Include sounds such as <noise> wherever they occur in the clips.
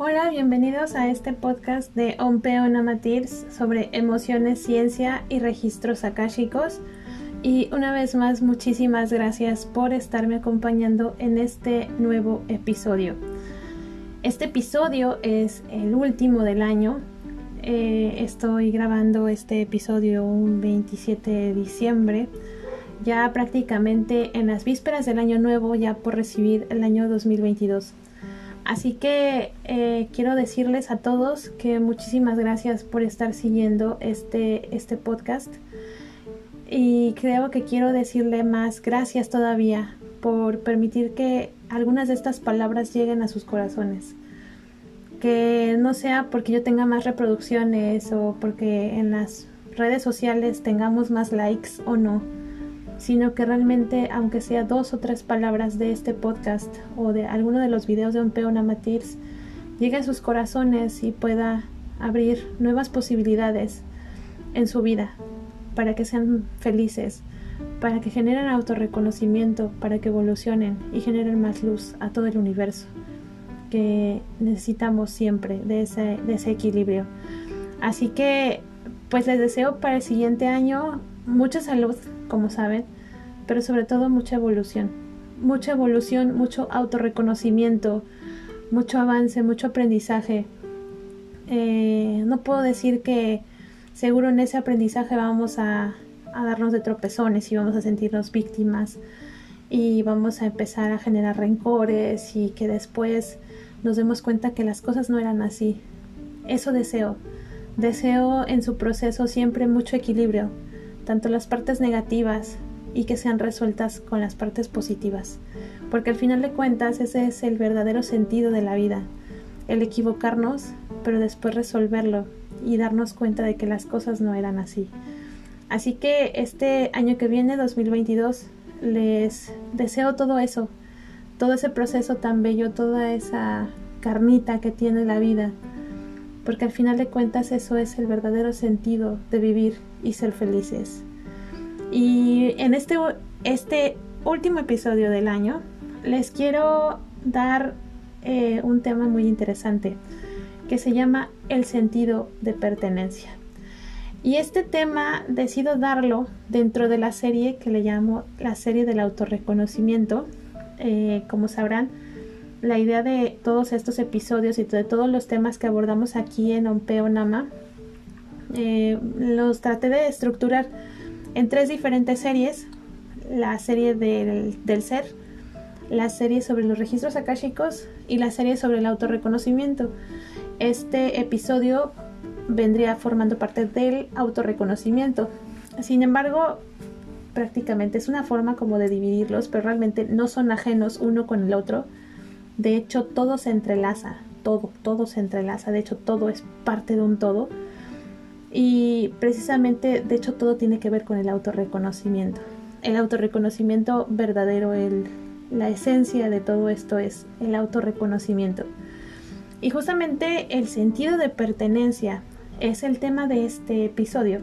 Hola, bienvenidos a este podcast de Ompeo Namatirs sobre emociones, ciencia y registros akáshicos. Y una vez más, muchísimas gracias por estarme acompañando en este nuevo episodio. Este episodio es el último del año. Eh, estoy grabando este episodio un 27 de diciembre, ya prácticamente en las vísperas del año nuevo, ya por recibir el año 2022. Así que eh, quiero decirles a todos que muchísimas gracias por estar siguiendo este, este podcast. Y creo que quiero decirle más gracias todavía por permitir que algunas de estas palabras lleguen a sus corazones. Que no sea porque yo tenga más reproducciones o porque en las redes sociales tengamos más likes o no sino que realmente, aunque sea dos o tres palabras de este podcast o de alguno de los videos de un peón amatirs, llegue a sus corazones y pueda abrir nuevas posibilidades en su vida para que sean felices, para que generen autorreconocimiento, para que evolucionen y generen más luz a todo el universo que necesitamos siempre de ese, de equilibrio. Así que pues les deseo para el siguiente año mucha salud, como saben, pero sobre todo mucha evolución. Mucha evolución, mucho autorreconocimiento, mucho avance, mucho aprendizaje. Eh, no puedo decir que seguro en ese aprendizaje vamos a, a darnos de tropezones y vamos a sentirnos víctimas y vamos a empezar a generar rencores y que después nos demos cuenta que las cosas no eran así. Eso deseo. Deseo en su proceso siempre mucho equilibrio, tanto las partes negativas y que sean resueltas con las partes positivas, porque al final de cuentas ese es el verdadero sentido de la vida, el equivocarnos, pero después resolverlo y darnos cuenta de que las cosas no eran así. Así que este año que viene, 2022, les deseo todo eso, todo ese proceso tan bello, toda esa carnita que tiene la vida, porque al final de cuentas eso es el verdadero sentido de vivir y ser felices. Y en este, este último episodio del año les quiero dar eh, un tema muy interesante que se llama el sentido de pertenencia. Y este tema decido darlo dentro de la serie que le llamo la serie del autorreconocimiento. Eh, como sabrán, la idea de todos estos episodios y de todos los temas que abordamos aquí en Ompeo Nama eh, los traté de estructurar en tres diferentes series. La serie del, del, ser, la serie sobre los registros akáshicos y la serie sobre el autorreconocimiento. Este episodio vendría formando parte del autorreconocimiento. Sin embargo, prácticamente es una forma como de dividirlos, pero realmente no son ajenos uno con el otro de hecho, todo se entrelaza, todo, todo se entrelaza, de hecho, todo es parte de un todo. Y precisamente, de hecho, todo tiene que ver con el autorreconocimiento. El autorreconocimiento verdadero, el, la esencia de todo esto es el autorreconocimiento. Y justamente el sentido de pertenencia es el tema de este episodio,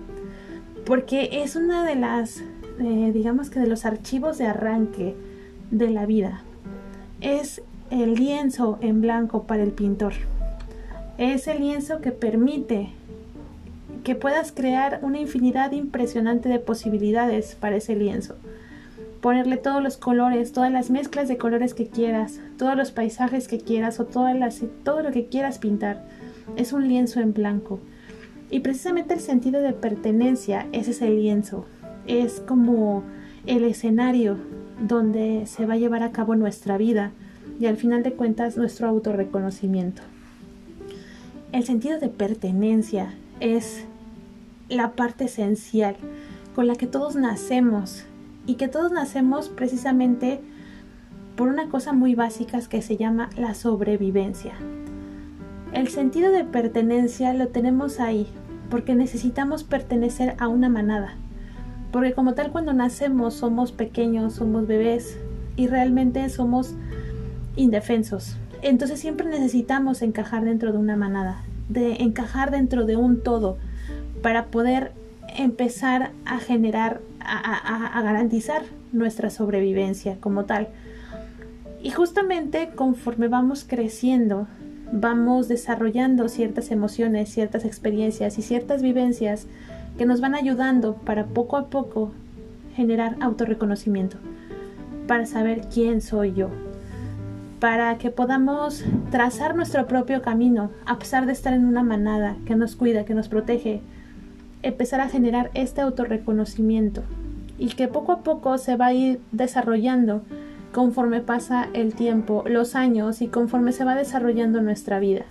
porque es una de las, eh, digamos que de los archivos de arranque de la vida. Es el lienzo en blanco para el pintor. Es el lienzo que permite que puedas crear una infinidad impresionante de posibilidades para ese lienzo. Ponerle todos los colores, todas las mezclas de colores que quieras, todos los paisajes que quieras o todas las, todo lo que quieras pintar. Es un lienzo en blanco. Y precisamente el sentido de pertenencia es ese lienzo. Es como el escenario donde se va a llevar a cabo nuestra vida y al final de cuentas nuestro autorreconocimiento. El sentido de pertenencia es la parte esencial con la que todos nacemos y que todos nacemos precisamente por una cosa muy básica que se llama la sobrevivencia. El sentido de pertenencia lo tenemos ahí porque necesitamos pertenecer a una manada. Porque como tal cuando nacemos somos pequeños, somos bebés y realmente somos indefensos. Entonces siempre necesitamos encajar dentro de una manada, de encajar dentro de un todo para poder empezar a generar, a, garantizar nuestra sobrevivencia como tal. Y justamente conforme vamos creciendo, vamos desarrollando ciertas emociones, ciertas experiencias y ciertas vivencias que nos van ayudando para poco a poco generar autorreconocimiento, para saber quién soy yo, para que podamos trazar nuestro propio camino, a pesar de estar en una manada que nos cuida, que nos protege, empezar a generar este autorreconocimiento y que poco a poco se va a ir desarrollando conforme pasa el tiempo, los años y conforme se va desarrollando nuestra vida.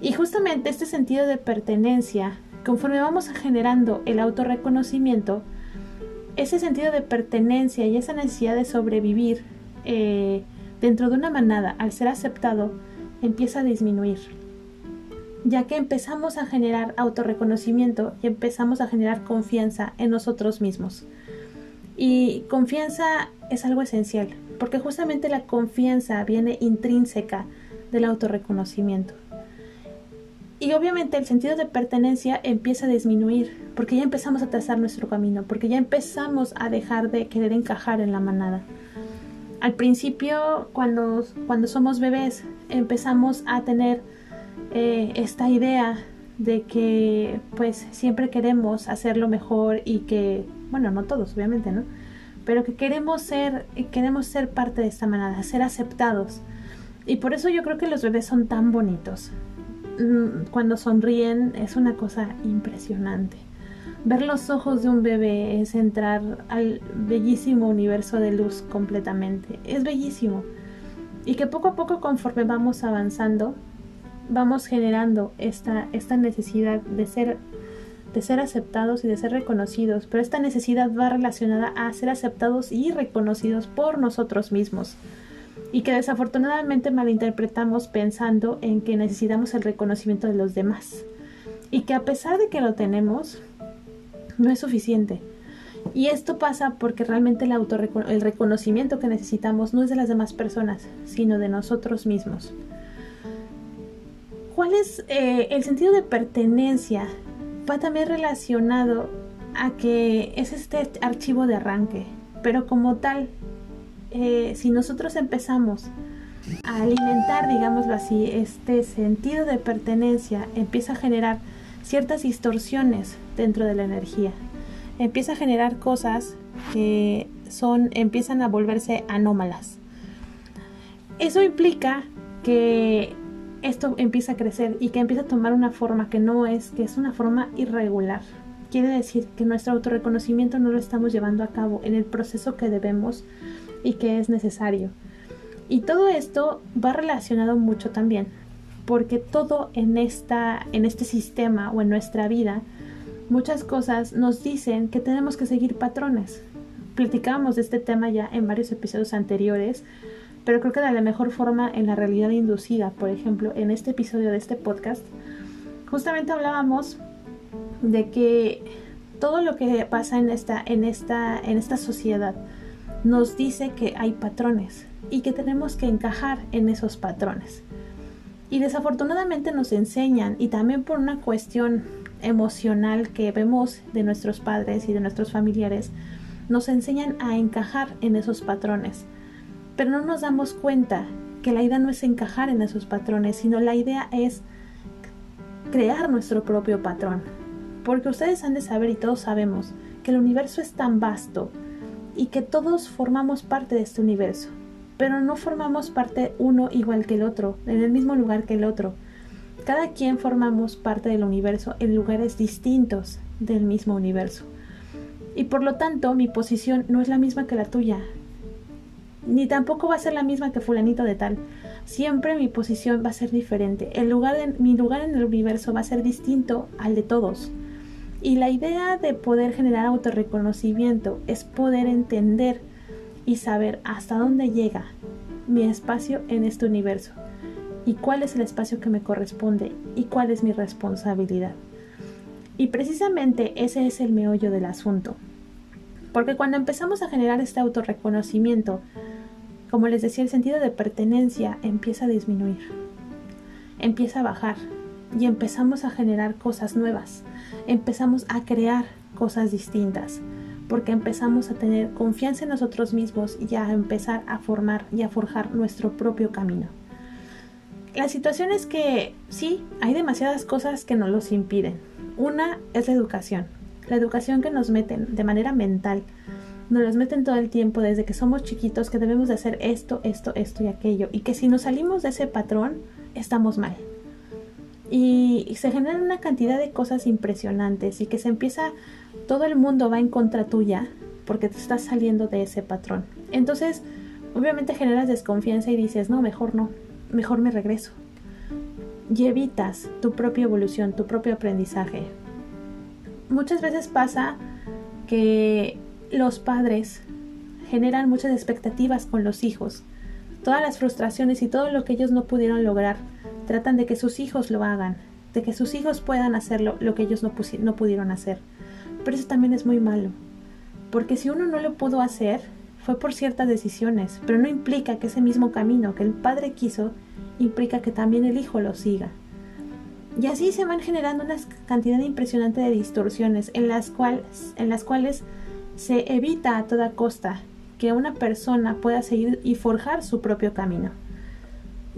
Y justamente este sentido de pertenencia, conforme vamos generando el autorreconocimiento, ese sentido de pertenencia y esa necesidad de sobrevivir eh, dentro de una manada, al ser aceptado, empieza a disminuir. Ya que empezamos a generar autorreconocimiento y empezamos a generar confianza en nosotros mismos. Y confianza es algo esencial, porque justamente la confianza viene intrínseca del autorreconocimiento. Y obviamente el sentido de pertenencia empieza a disminuir, porque ya empezamos a trazar nuestro camino, porque ya empezamos a dejar de querer encajar en la manada. Al principio, cuando, cuando somos bebés, empezamos a tener eh, esta idea de que pues siempre queremos hacerlo mejor y que, bueno, no todos, obviamente, ¿no? pero que queremos ser, queremos ser parte de esta manada, ser aceptados. Y por eso yo creo que los bebés son tan bonitos. Mm, cuando sonríen es una cosa impresionante. Ver los ojos de un bebé es entrar al bellísimo universo de luz completamente. Es bellísimo. Y que poco a poco conforme vamos avanzando, vamos generando esta, necesidad de ser aceptados y de ser reconocidos, pero esta necesidad va relacionada a ser aceptados y reconocidos por nosotros mismos y que desafortunadamente malinterpretamos pensando en que necesitamos el reconocimiento de los demás y que a pesar de que lo tenemos, no es suficiente. Y esto pasa porque realmente el, el reconocimiento que necesitamos no es de las demás personas, sino de nosotros mismos. ¿Cuál es eh, el sentido de pertenencia va también relacionado a que es este archivo de arranque, pero como tal, eh, si nosotros empezamos a alimentar, digámoslo así, este sentido de pertenencia, empieza a generar ciertas distorsiones dentro de la energía, empieza a generar cosas que son, empiezan a volverse anómalas. Eso implica que esto empieza a crecer y que empieza a tomar una forma que no es, que es una forma irregular. Quiere decir que nuestro autorreconocimiento no lo estamos llevando a cabo en el proceso que debemos y que es necesario. Y todo esto va relacionado mucho también, porque todo en, esta, en este sistema o en nuestra vida, muchas cosas nos dicen que tenemos que seguir patrones. Platicábamos de este tema ya en varios episodios anteriores, pero creo que de la mejor forma en la realidad inducida, por ejemplo, en este episodio de este podcast, justamente hablábamos de que todo lo que pasa en esta, en esta, en esta sociedad nos dice que hay patrones y que tenemos que encajar en esos patrones. Y desafortunadamente nos enseñan, y también por una cuestión emocional que vemos de nuestros padres y de nuestros familiares, nos enseñan a encajar en esos patrones pero no nos damos cuenta que la idea no es encajar en esos patrones, sino la idea es crear nuestro propio patrón. Porque ustedes han de saber y todos sabemos que el universo es tan vasto y que todos formamos parte de este universo, pero no formamos parte uno igual que el otro, en el mismo lugar que el otro. Cada quien formamos parte del universo en lugares distintos del mismo universo. Y por lo tanto mi posición no es la misma que la tuya, ni tampoco va a ser la misma que fulanito de tal. Siempre mi posición va a ser diferente. El lugar de, mi lugar en el universo va a ser distinto al de todos. Y la idea de poder generar autorreconocimiento es poder entender y saber hasta dónde llega mi espacio en este universo y cuál es el espacio que me corresponde y cuál es mi responsabilidad. Y precisamente ese es el meollo del asunto. Porque cuando empezamos a generar este autorreconocimiento, como les decía, el sentido de pertenencia empieza a disminuir, empieza a bajar y empezamos a generar cosas nuevas, empezamos a crear cosas distintas, porque empezamos a tener confianza en nosotros mismos y a empezar a formar y a forjar nuestro propio camino. La situación es que sí, hay demasiadas cosas que nos los impiden. Una es la educación, la educación que nos meten de manera mental, nos los meten todo el tiempo desde que somos chiquitos que debemos de hacer esto, esto, esto y aquello, y que si nos salimos de ese patrón, estamos mal. Y, se generan una cantidad de cosas impresionantes y que se empieza, todo el mundo va en contra tuya porque te estás saliendo de ese patrón. Entonces, obviamente generas desconfianza y dices, no, mejor no, mejor me regreso. Y evitas tu propia evolución, tu propio aprendizaje. Muchas veces pasa que los padres generan muchas expectativas con los hijos. Todas las frustraciones y todo lo que ellos no pudieron lograr, tratan de que sus hijos lo hagan, de que sus hijos puedan hacerlo lo que ellos no, no pudieron hacer. Pero eso también es muy malo, porque si uno no lo pudo hacer, fue por ciertas decisiones, pero no implica que ese mismo camino que el padre quiso, implica que también el hijo lo siga. Y así se van generando una cantidad impresionante de distorsiones en las, cuales, en las cuales se evita a toda costa que una persona pueda seguir y forjar su propio camino.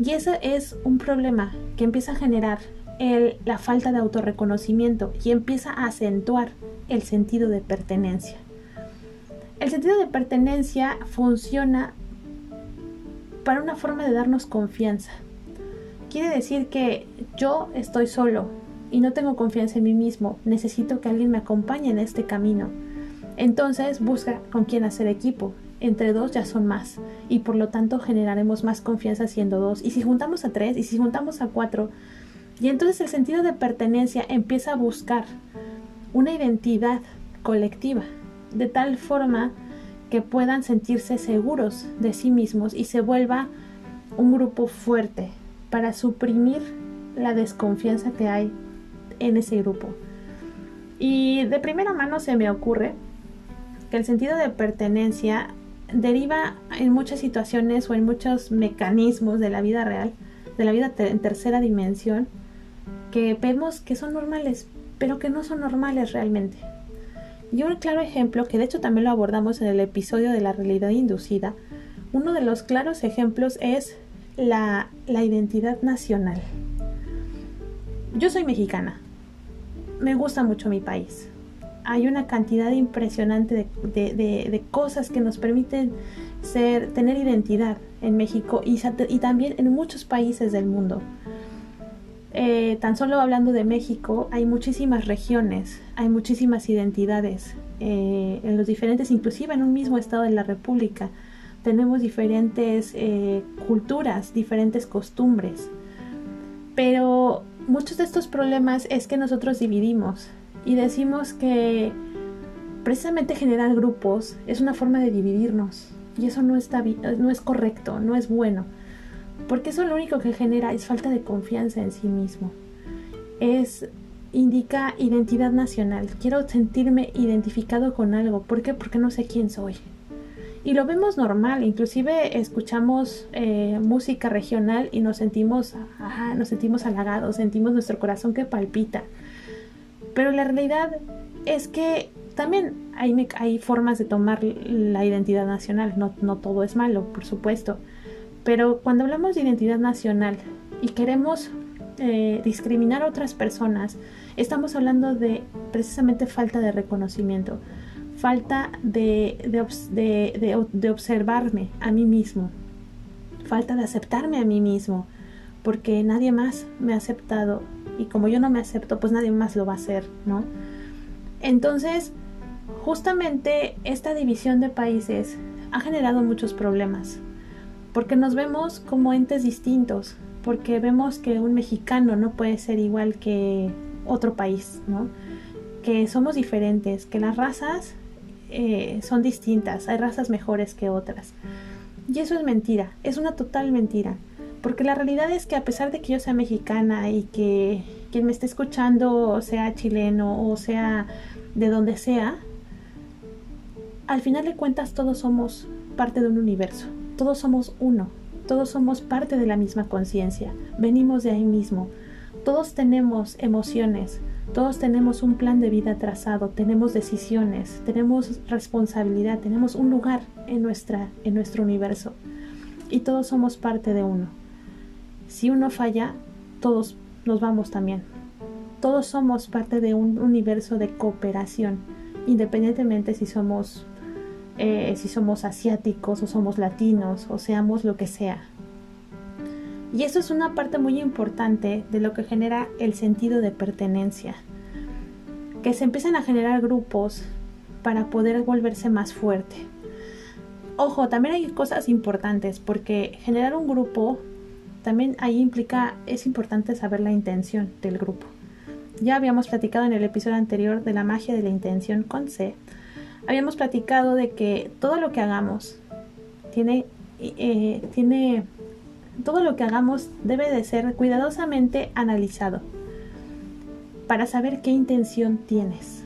Y ese es un problema que empieza a generar la falta de autorreconocimiento y empieza a acentuar el sentido de pertenencia. El sentido de pertenencia funciona para una forma de darnos confianza. Quiere decir que yo estoy solo y no tengo confianza en mí mismo, necesito que alguien me acompañe en este camino. Entonces busca con quién hacer equipo. Entre dos ya son más y por lo tanto generaremos más confianza siendo dos. Y si juntamos a tres y si juntamos a cuatro, y entonces el sentido de pertenencia empieza a buscar una identidad colectiva de tal forma que puedan sentirse seguros de sí mismos y se vuelva un grupo fuerte para suprimir la desconfianza que hay en ese grupo. Y de primera mano se me ocurre que el sentido de pertenencia deriva en muchas situaciones o en muchos mecanismos de la vida real, de la vida en tercera dimensión, que vemos que son normales, pero que no son normales realmente. Y un claro ejemplo, que de hecho también lo abordamos en el episodio de la realidad inducida, uno de los claros ejemplos es la, identidad nacional. Yo soy mexicana, me gusta mucho mi país. Hay una cantidad impresionante de, cosas que nos permiten ser, tener identidad en México y también en muchos países del mundo. Eh, tan solo hablando de México, hay muchísimas regiones, hay muchísimas identidades eh, en los diferentes, inclusive en un mismo estado de la República. Tenemos diferentes eh, culturas, diferentes costumbres. Pero muchos de estos problemas es que nosotros dividimos y decimos que precisamente generar grupos es una forma de dividirnos y eso no, está, no es correcto, no es bueno porque eso lo único que genera es falta de confianza en sí mismo. Es indica identidad nacional. Quiero sentirme identificado con algo. ¿Por qué? Porque no sé quién soy. Y lo vemos normal, inclusive escuchamos eh, música regional y nos sentimos, nos sentimos halagados, sentimos nuestro corazón que palpita. Pero la realidad es que también hay, hay formas de tomar la identidad nacional, no, no todo es malo, por supuesto. Pero cuando hablamos de identidad nacional y queremos eh, discriminar a otras personas, estamos hablando de precisamente falta de reconocimiento, falta de, de, observarme a mí mismo, falta de aceptarme a mí mismo, porque nadie más me ha aceptado y como yo no me acepto, pues nadie más lo va a hacer, ¿no? Entonces, justamente esta división de países ha generado muchos problemas, porque nos vemos como entes distintos, porque vemos que un mexicano no puede ser igual que otro país, ¿no? Que somos diferentes, que las razas eh, son distintas, hay razas mejores que otras. Y eso es mentira, es una total mentira, porque la realidad es que a pesar de que yo sea mexicana y que quien me esté escuchando sea chileno o sea de donde sea, al final de cuentas todos somos parte de un universo. Todos somos uno, todos somos parte de la misma conciencia, venimos de ahí mismo. Todos tenemos emociones, todos tenemos un plan de vida trazado, tenemos decisiones, tenemos responsabilidad, tenemos un lugar en, nuestra, en nuestro universo. Y todos somos parte de uno. si uno falla, todos nos vamos también. Todos somos parte de un universo de cooperación, independientemente si somos, eh, si somos asiáticos o somos latinos o seamos lo que sea. Y eso es una parte muy importante de lo que genera el sentido de pertenencia. Que se empiezan a generar grupos para poder volverse más fuerte. Ojo, también hay cosas importantes porque generar un grupo también ahí implica, es importante saber la intención del grupo. Ya habíamos platicado en el episodio anterior de la magia de la intención con C. Habíamos platicado de que todo lo que hagamos tiene, eh, tiene, todo lo que hagamos debe de ser cuidadosamente analizado para saber qué intención tienes.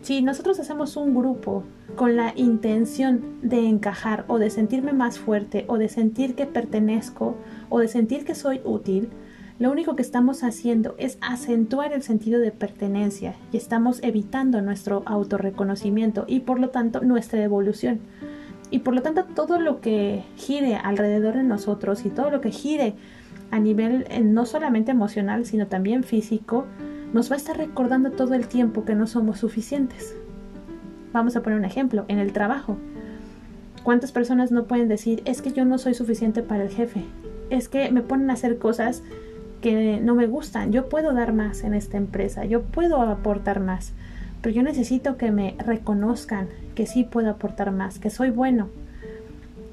Si nosotros hacemos un grupo con la intención de encajar o de sentirme más fuerte o de sentir que pertenezco o de sentir que soy útil, lo único que estamos haciendo es acentuar el sentido de pertenencia y estamos evitando nuestro autorreconocimiento y por lo tanto nuestra evolución. Y por lo tanto todo lo que gire alrededor de nosotros y todo lo que gire a nivel eh, no solamente emocional sino también físico nos va a estar recordando todo el tiempo que no somos suficientes. Vamos a poner un ejemplo, en el trabajo. ¿Cuántas personas no pueden decir es que yo no soy suficiente para el jefe? es que me ponen a hacer cosas que no me gustan. Yo puedo dar más en esta empresa, yo puedo aportar más, pero yo necesito que me reconozcan que sí puedo aportar más, que soy bueno.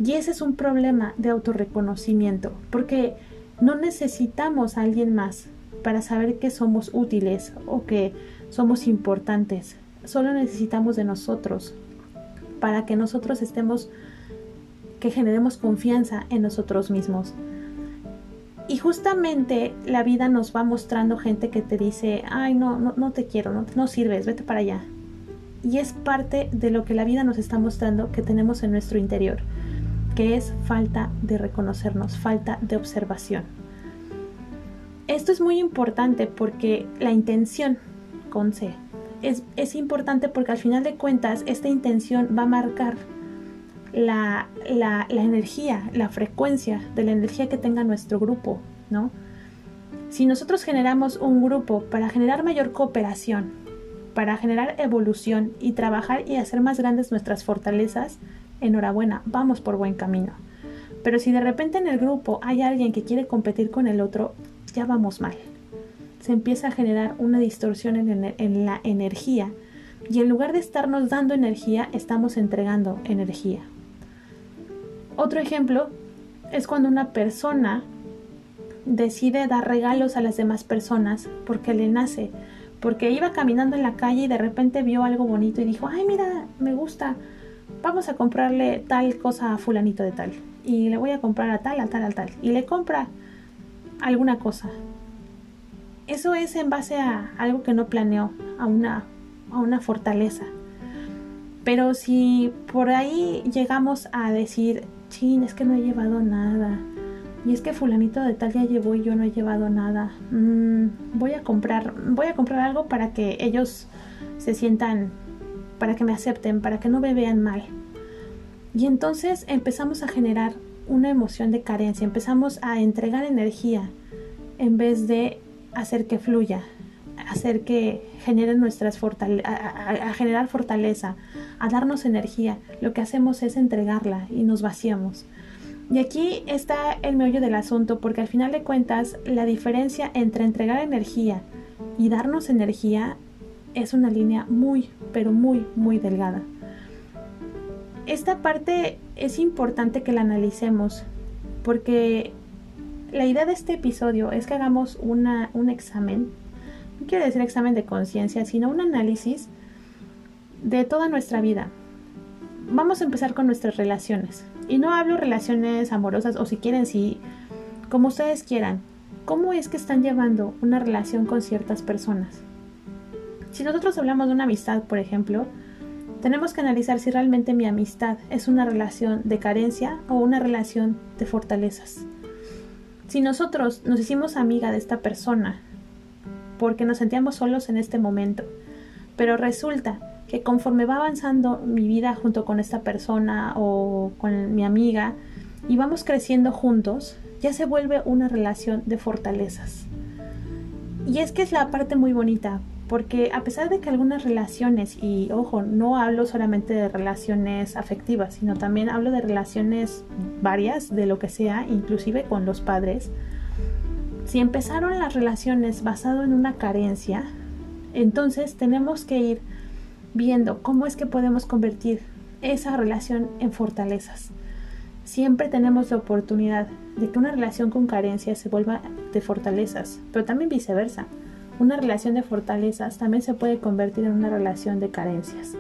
Y ese es un problema de autorreconocimiento, porque no necesitamos a alguien más para saber que somos útiles o que somos importantes. Solo necesitamos de nosotros para que nosotros estemos, que generemos confianza en nosotros mismos. Y justamente la vida nos va mostrando gente que te dice, ay, no, no, no te quiero, no, no sirves, vete para allá. Y es parte de lo que la vida nos está mostrando que tenemos en nuestro interior, que es falta de reconocernos, falta de observación. Esto es muy importante porque la intención con C es, es importante porque al final de cuentas esta intención va a marcar la, energía, la frecuencia de la energía que tenga nuestro grupo, ¿no? Si nosotros generamos un grupo para generar mayor cooperación, para generar evolución y trabajar y hacer más grandes nuestras fortalezas, enhorabuena, vamos por buen camino. Pero si de repente en el grupo hay alguien que quiere competir con el otro, ya vamos mal. Se empieza a generar una distorsión en, en la energía y en lugar de estarnos dando energía, estamos entregando energía. Otro ejemplo es cuando una persona decide dar regalos a las demás personas porque le nace, porque iba caminando en la calle y de repente vio algo bonito y dijo, ay mira, me gusta, vamos a comprarle tal cosa a fulanito de tal y le voy a comprar a tal, a tal, a tal y le compra alguna cosa. Eso es en base a algo que no planeó, a una, a una fortaleza. Pero si por ahí llegamos a decir, chin, es que no he llevado nada. Y es que fulanito de tal ya llevó y yo no he llevado nada. Mm, voy a comprar, voy a comprar algo para que ellos se sientan, para que me acepten, para que no me vean mal. Y entonces empezamos a generar una emoción de carencia, empezamos a entregar energía en vez de hacer que fluya, hacer que generen nuestras fortalezas, a, generar fortaleza, a darnos energía. Lo que hacemos es entregarla y nos vaciamos. Y aquí está el meollo del asunto, porque al final de cuentas la diferencia entre entregar energía y darnos energía es una línea muy, pero muy, muy delgada. Esta parte es importante que la analicemos, porque la idea de este episodio es que hagamos una, un examen no quiero decir examen de conciencia, sino un análisis de toda nuestra vida. Vamos a empezar con nuestras relaciones. Y no hablo relaciones amorosas o si quieren, si, como ustedes quieran. ¿Cómo es que están llevando una relación con ciertas personas? Si nosotros hablamos de una amistad, por ejemplo, tenemos que analizar si realmente mi amistad es una relación de carencia o una relación de fortalezas. Si nosotros nos hicimos amiga de esta persona porque nos sentíamos solos en este momento. Pero resulta que conforme va avanzando mi vida junto con esta persona o con mi amiga y vamos creciendo juntos, ya se vuelve una relación de fortalezas. Y es que es la parte muy bonita, porque a pesar de que algunas relaciones, y ojo, no hablo solamente de relaciones afectivas, sino también hablo de relaciones varias, de lo que sea, inclusive con los padres, si empezaron las relaciones basado en una carencia, entonces tenemos que ir viendo cómo es que podemos convertir esa relación en fortalezas. Siempre tenemos la oportunidad de que una relación con carencia se vuelva de fortalezas, pero también viceversa una relación de fortalezas también se puede convertir en una relación de carencias.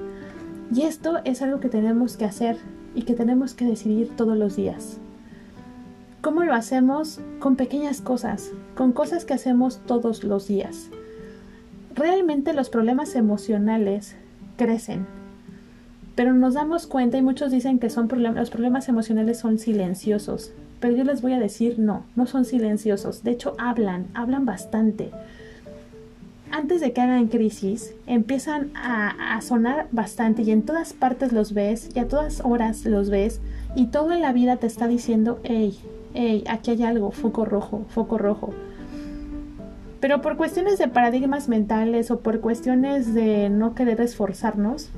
Y esto es algo que tenemos que hacer y que tenemos que decidir todos los días. ¿Cómo lo hacemos? Con pequeñas cosas, con cosas que hacemos todos los días. Realmente los problemas emocionales crecen, pero nos damos cuenta y muchos dicen que son los problemas emocionales son silenciosos, pero yo les voy a decir no, no son silenciosos, de hecho hablan, hablan bastante antes de que hagan crisis, empiezan a, sonar bastante y en todas partes los ves y a todas horas los ves y todo en la vida te está diciendo, hey, hey, aquí hay algo, foco rojo, foco rojo. Pero por cuestiones de paradigmas mentales o por cuestiones de no querer esforzarnos,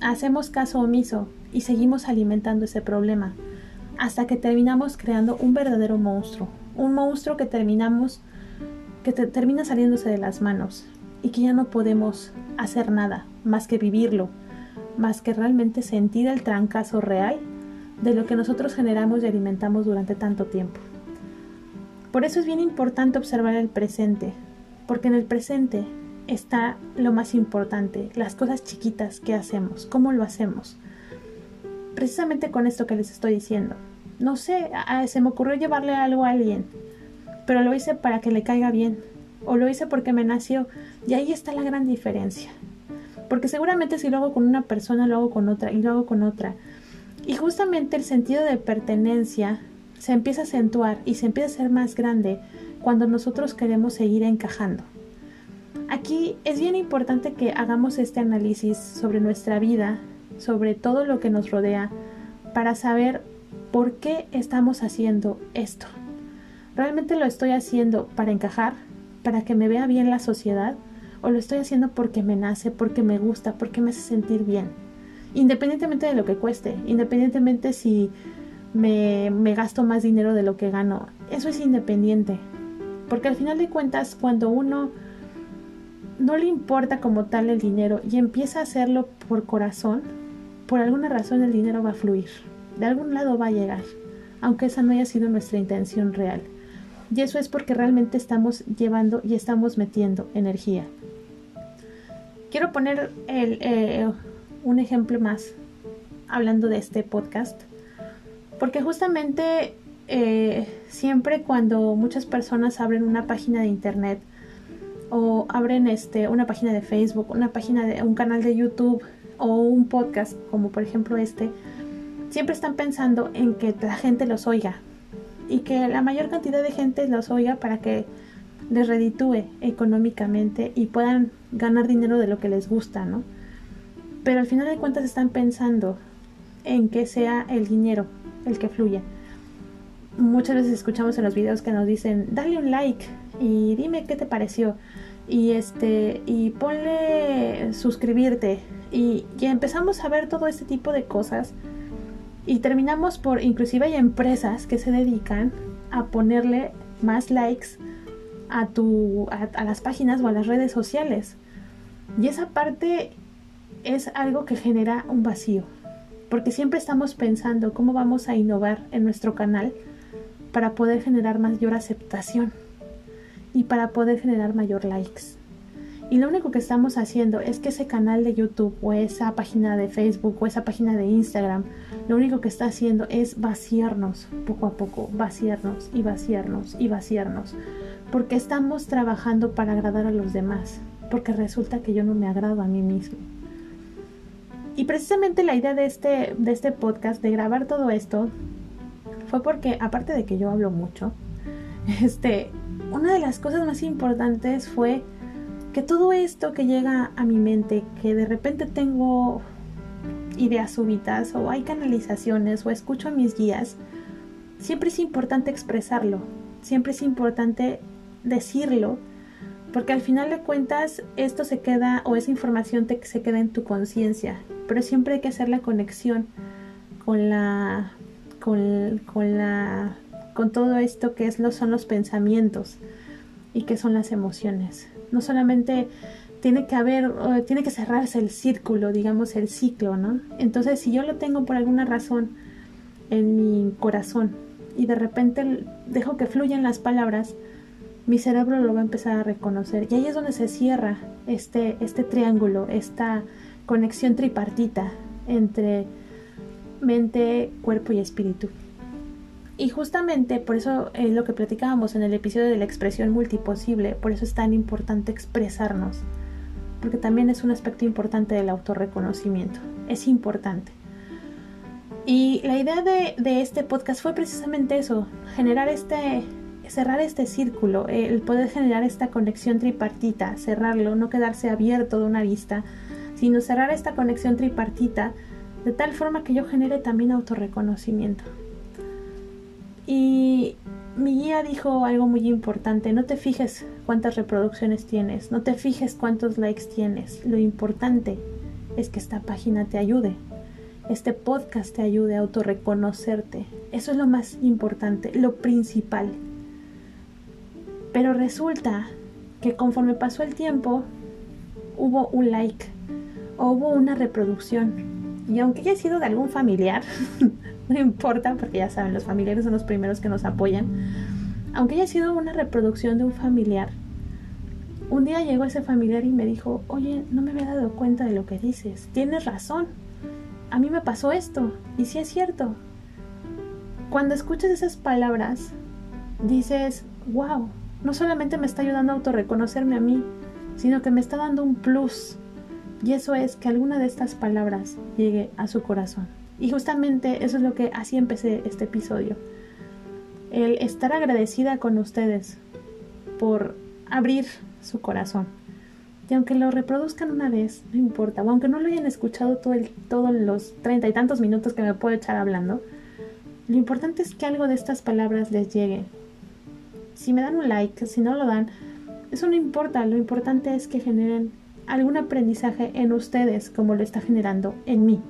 hacemos caso omiso y seguimos alimentando ese problema hasta que terminamos creando un verdadero monstruo, un monstruo que terminamos que te termina saliéndose de las manos y que ya no podemos hacer nada más que vivirlo, más que realmente sentir el trancazo real de lo que nosotros generamos y alimentamos durante tanto tiempo. Por eso es bien importante observar el presente, porque en el presente está lo más importante, las cosas chiquitas que hacemos, cómo lo hacemos. Precisamente con esto que les estoy diciendo. No sé, se me ocurrió llevarle algo a alguien pero lo hice para que le caiga bien o lo hice porque me nació y ahí está la gran diferencia. Porque seguramente si lo hago con una persona, lo hago con otra y lo hago con otra. Y justamente el sentido de pertenencia se empieza a acentuar y se empieza a ser más grande cuando nosotros queremos seguir encajando. Aquí es bien importante que hagamos este análisis sobre nuestra vida, sobre todo lo que nos rodea, para saber por qué estamos haciendo esto. ¿Realmente lo estoy haciendo para encajar? ¿Para que me vea bien la sociedad? ¿O lo estoy haciendo porque me nace, porque me gusta, porque me hace sentir bien? Independientemente de lo que cueste, independientemente si me, gasto más dinero de lo que gano, eso es independiente. Porque al final de cuentas, cuando uno no le importa como tal el dinero y empieza a hacerlo por corazón, por alguna razón el dinero va a fluir. De algún lado va a llegar, aunque esa no haya sido nuestra intención real. Y eso es porque realmente estamos llevando y estamos metiendo energía. Quiero poner eh, un ejemplo más hablando de este podcast. Porque justamente eh, siempre cuando muchas personas abren una página de internet o abren este, una página de Facebook, una página de un canal de YouTube o un podcast, como por ejemplo este, siempre están pensando en que la gente los oiga, y que la mayor cantidad de gente los oiga para que les reditúe económicamente y puedan ganar dinero de lo que les gusta, ¿no? Pero al final de cuentas están pensando en que sea el dinero el que fluya. Muchas veces escuchamos en los videos que nos dicen, dale un like y dime qué te pareció y este y ponle suscribirte y, empezamos a ver todo este tipo de cosas y terminamos por, inclusive hay empresas que se dedican a ponerle más likes a, tu, a, las páginas o a las redes sociales. Y esa parte es algo que genera un vacío, porque siempre estamos pensando cómo vamos a innovar en nuestro canal para poder generar mayor aceptación y para poder generar mayor likes. Y lo único que estamos haciendo es que ese canal de YouTube o esa página de Facebook o esa página de Instagram, lo único que está haciendo es vaciarnos poco a poco, vaciarnos y vaciarnos y vaciarnos. Porque estamos trabajando para agradar a los demás. Porque resulta que yo no me agrado a mí mismo. Y precisamente la idea de este, de este podcast, de grabar todo esto, fue porque, aparte de que yo hablo mucho, <laughs> este, una de las cosas más importantes fue que todo esto que llega a mi mente, que de repente tengo ideas súbitas o hay canalizaciones o escucho a mis guías, siempre es importante expresarlo, siempre es importante decirlo, porque al final de cuentas esto se queda o esa información te, se queda en tu conciencia, pero siempre hay que hacer la conexión con la con, la con todo esto que es lo, son los pensamientos y que son las emociones. No solamente tiene que haber, tiene que cerrarse el círculo, digamos, el ciclo, ¿no? Entonces, si yo lo tengo por alguna razón en mi corazón y de repente dejo que fluyan las palabras, mi cerebro lo va a empezar a reconocer. Y ahí es donde se cierra este, este triángulo, esta conexión tripartita entre mente, cuerpo y espíritu. Y justamente por eso es lo que platicábamos en el episodio de la expresión multiposible, por eso es tan importante expresarnos, porque también es un aspecto importante del autorreconocimiento, es importante. Y la idea de, de este podcast fue precisamente eso, generar este, cerrar este círculo, el poder generar esta conexión tripartita, cerrarlo, no quedarse abierto de una vista, sino cerrar esta conexión tripartita de tal forma que yo genere también autorreconocimiento. Y mi guía dijo algo muy importante, no te fijes cuántas reproducciones tienes, no te fijes cuántos likes tienes, lo importante es que esta página te ayude, este podcast te ayude a autorreconocerte, eso es lo más importante, lo principal. Pero resulta que conforme pasó el tiempo, hubo un like o hubo una reproducción. Y aunque haya sido de algún familiar, <laughs> no importa, porque ya saben, los familiares son los primeros que nos apoyan. Aunque haya sido una reproducción de un familiar, un día llegó ese familiar y me dijo, oye, no me había dado cuenta de lo que dices, tienes razón, a mí me pasó esto, y sí es cierto. Cuando escuchas esas palabras, dices, wow, no solamente me está ayudando a autorreconocerme a mí, sino que me está dando un plus. Y eso es que alguna de estas palabras llegue a su corazón. Y justamente eso es lo que así empecé este episodio. El estar agradecida con ustedes por abrir su corazón. Y aunque lo reproduzcan una vez, no importa, o aunque no lo hayan escuchado todo los treinta y tantos minutos que me puedo echar hablando, lo importante es que algo de estas palabras les llegue. Si me dan un like, si no lo dan, eso no importa, lo importante es que generen algún aprendizaje en ustedes como lo está generando en mí.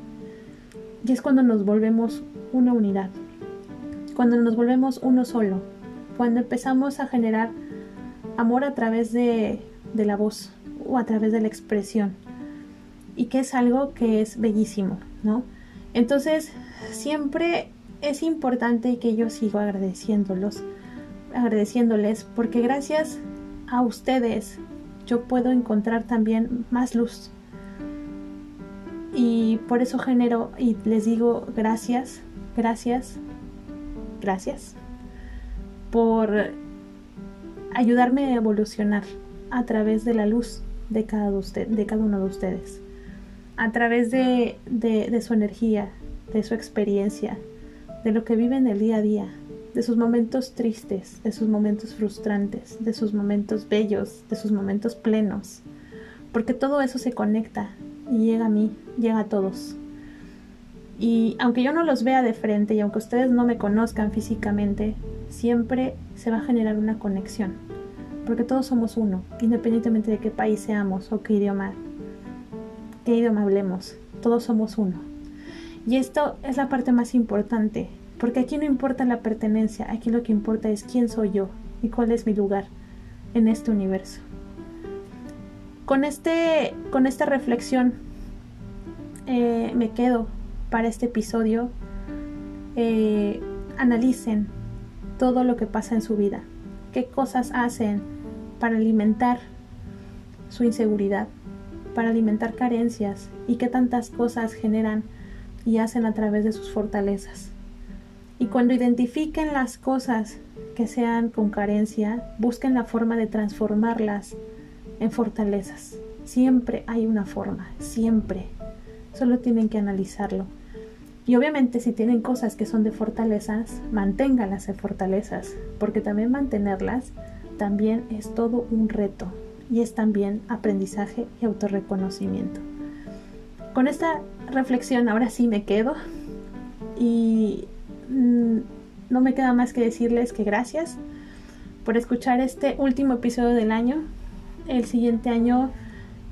Y es cuando nos volvemos una unidad, cuando nos volvemos uno solo, cuando empezamos a generar amor a través de, la voz o a través de la expresión. Y que es algo que es bellísimo, ¿no? Entonces, siempre es importante que yo sigo agradeciéndolos, agradeciéndoles, porque gracias a ustedes yo puedo encontrar también más luz, y por eso genero y les digo gracias, gracias, gracias por ayudarme a evolucionar a través de la luz de cada, usted, de cada uno de ustedes, a través de, de su energía, de su experiencia, de lo que viven el día a día, de sus momentos tristes, de sus momentos frustrantes, de sus momentos bellos, de sus momentos plenos, porque todo eso se conecta y llega a mí, llega a todos. Y aunque yo no los vea de frente y aunque ustedes no me conozcan físicamente, siempre se va a generar una conexión, porque todos somos uno, independientemente de qué país seamos o qué idioma, qué idioma hablemos, todos somos uno. Y esto es la parte más importante, porque aquí no importa la pertenencia, aquí lo que importa es quién soy yo y cuál es mi lugar en este universo. Con, este, con esta reflexión eh, me quedo para este episodio. Eh, analicen todo lo que pasa en su vida. ¿Qué cosas hacen para alimentar su inseguridad? Para alimentar carencias y qué tantas cosas generan y hacen a través de sus fortalezas. Y cuando identifiquen las cosas que sean con carencia, busquen la forma de transformarlas en fortalezas. Siempre hay una forma, siempre. Solo tienen que analizarlo. Y obviamente si tienen cosas que son de fortalezas, manténganlas en fortalezas, porque también mantenerlas también es todo un reto y es también aprendizaje y autorreconocimiento. Con esta reflexión ahora sí me quedo y no me queda más que decirles que gracias por escuchar este último episodio del año. El siguiente año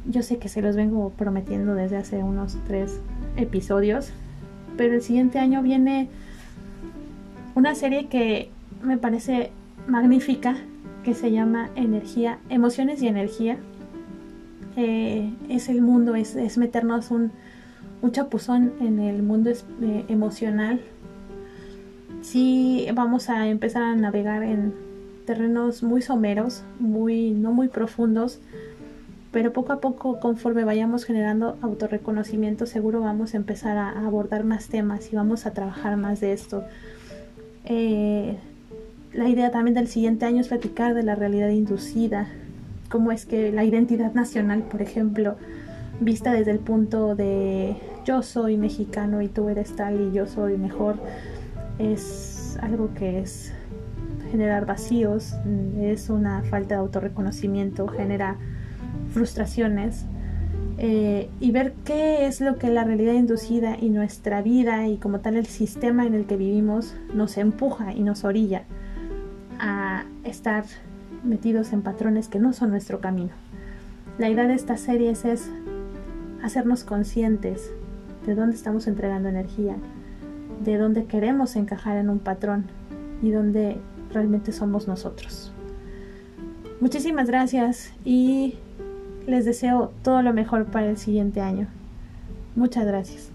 yo sé que se los vengo prometiendo desde hace unos tres episodios, pero el siguiente año viene una serie que me parece magnífica, que se llama Energía, Emociones y Energía. Eh, es el mundo, es, meternos un, chapuzón en el mundo eh, emocional. Sí, vamos a empezar a navegar en terrenos muy someros, muy, no muy profundos, pero poco a poco, conforme vayamos generando autorreconocimiento, seguro vamos a empezar a, abordar más temas y vamos a trabajar más de esto. Eh, la idea también del siguiente año es platicar de la realidad inducida, cómo es que la identidad nacional, por ejemplo, vista desde el punto de yo soy mexicano y tú eres tal y yo soy mejor, es algo que es generar vacíos, es una falta de autorreconocimiento, genera frustraciones eh, y ver qué es lo que la realidad inducida y nuestra vida y como tal el sistema en el que vivimos nos empuja y nos orilla a estar metidos en patrones que no son nuestro camino. La idea de estas series es hacernos conscientes de dónde estamos entregando energía, de dónde queremos encajar en un patrón y dónde realmente somos nosotros. Muchísimas gracias y les deseo todo lo mejor para el siguiente año. Muchas gracias.